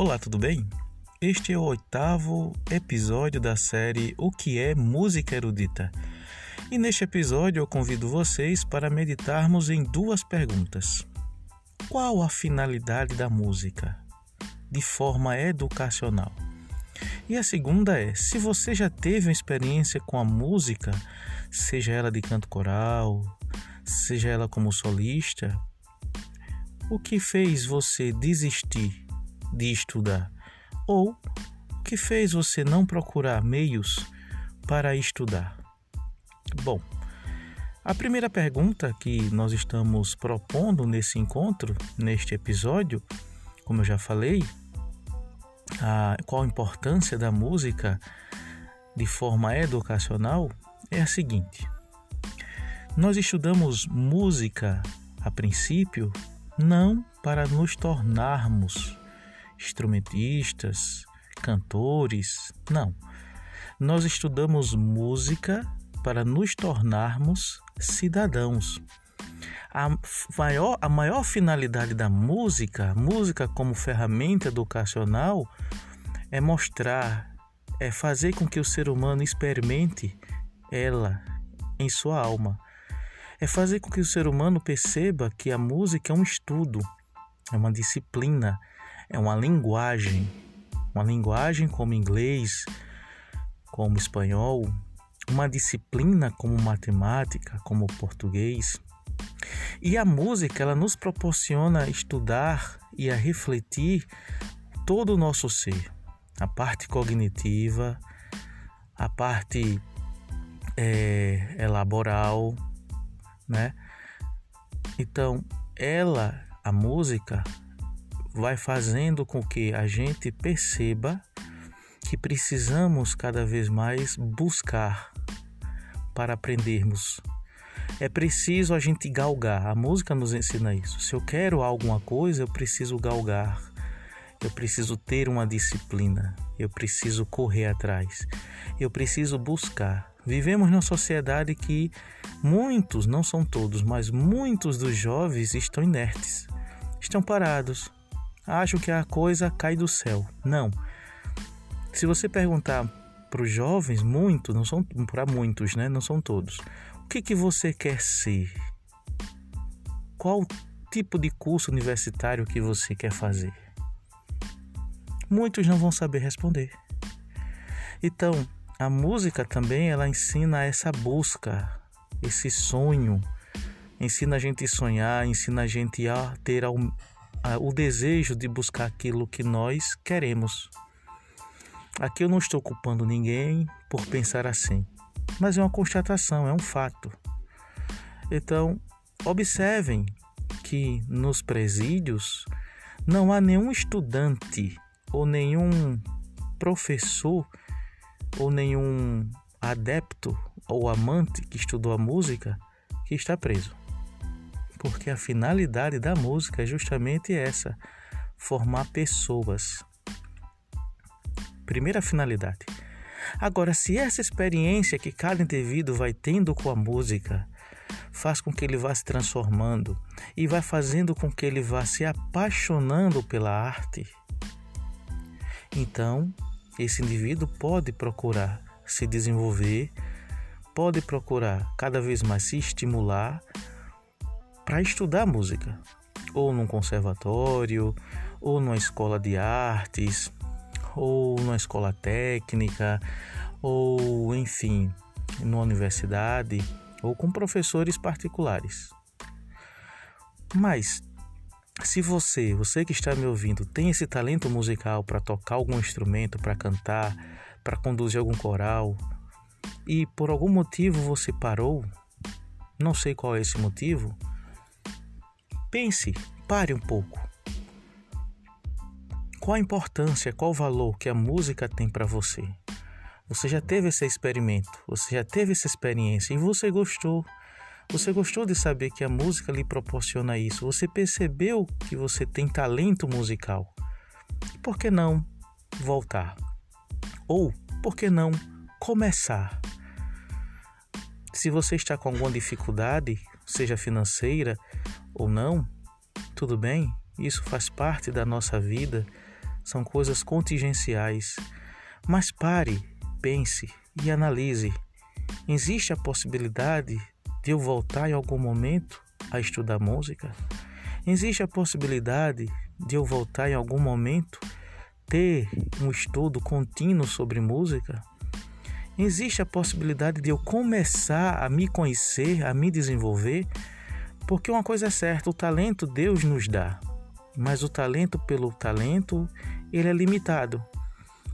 Olá, tudo bem? Este é o oitavo episódio da série O que é Música Erudita. E neste episódio eu convido vocês para meditarmos em duas perguntas. Qual a finalidade da música? De forma educacional. E a segunda é: se você já teve uma experiência com a música, seja ela de canto coral, seja ela como solista, o que fez você desistir de estudar? Ou o que fez você não procurar meios para estudar? Bom, a primeira pergunta que nós estamos propondo nesse encontro, neste episódio, como eu já falei, a, qual a importância da música de forma educacional, é a seguinte: nós estudamos música a princípio não para nos tornarmos instrumentistas, cantores, não. Nós estudamos música para nos tornarmos cidadãos. A maior, a maior finalidade da música, música como ferramenta educacional, é mostrar, é fazer com que o ser humano experimente ela em sua alma. É fazer com que o ser humano perceba que a música é um estudo, é uma disciplina, é uma linguagem, uma linguagem como inglês, como espanhol, uma disciplina como matemática, como português. E a música, ela nos proporciona estudar e a refletir todo o nosso ser, a parte cognitiva, a parte é, laboral, né? Então, ela, a música, vai fazendo com que a gente perceba que precisamos cada vez mais buscar para aprendermos. É preciso a gente galgar. A música nos ensina isso. Se eu quero alguma coisa, eu preciso galgar. Eu preciso ter uma disciplina. Eu preciso correr atrás. Eu preciso buscar. Vivemos numa sociedade que muitos, não são todos, mas muitos dos jovens estão inertes, estão parados, acham que a coisa cai do céu. Não. Se você perguntar para os jovens, muito, não são para muitos, né? Não são todos. O que que você quer ser? Qual tipo de curso universitário que você quer fazer? Muitos não vão saber responder. Então, a música também ela ensina essa busca, esse sonho, ensina a gente a sonhar, ensina a gente a ter o desejo de buscar aquilo que nós queremos. Aqui eu não estou culpando ninguém por pensar assim, mas é uma constatação, é um fato. Então, observem que nos presídios não há nenhum estudante ou nenhum professor ou nenhum adepto ou amante que estudou a música que está preso porque a finalidade da música é justamente essa: formar pessoas. Primeira finalidade. Agora, se essa experiência que cada indivíduo vai tendo com a música faz com que ele vá se transformando e vai fazendo com que ele vá se apaixonando pela arte, então esse indivíduo pode procurar se desenvolver, pode procurar cada vez mais se estimular para estudar música, ou num conservatório, ou numa escola de artes, ou numa escola técnica, ou enfim, numa universidade, ou com professores particulares. Mas se você, você que está me ouvindo, tem esse talento musical para tocar algum instrumento, para cantar, para conduzir algum coral, e por algum motivo você parou, não sei qual é esse motivo, Pense, pare um pouco. Qual a importância, qual o valor que a música tem para você? Você já teve esse experimento, você já teve essa experiência e você gostou. Você gostou de saber que a música lhe proporciona isso? Você percebeu que você tem talento musical? Por que não voltar? Ou por que não começar? Se você está com alguma dificuldade, seja financeira ou não, tudo bem, isso faz parte da nossa vida. são coisas contingenciais. Mas pare, pense e analise. Existe a possibilidade de eu voltar em algum momento a estudar música? Existe a possibilidade de eu voltar em algum momento ter um estudo contínuo sobre música? Existe a possibilidade de eu começar a me conhecer, a me desenvolver? Porque uma coisa é certa, o talento Deus nos dá, mas o talento pelo talento, ele é limitado.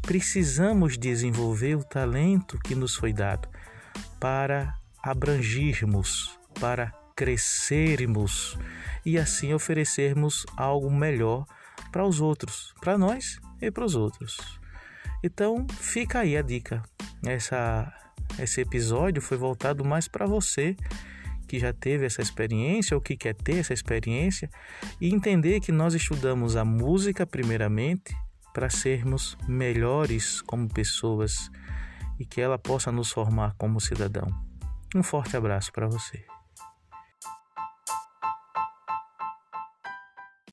Precisamos desenvolver o talento que nos foi dado para abrangirmos, para crescermos e assim oferecermos algo melhor para os outros, para nós e para os outros. Então, fica aí a dica. Essa, esse episódio foi voltado mais para você que já teve essa experiência ou que quer ter essa experiência e entender que nós estudamos a música primeiramente para sermos melhores como pessoas e que ela possa nos formar como cidadão. Um forte abraço para você.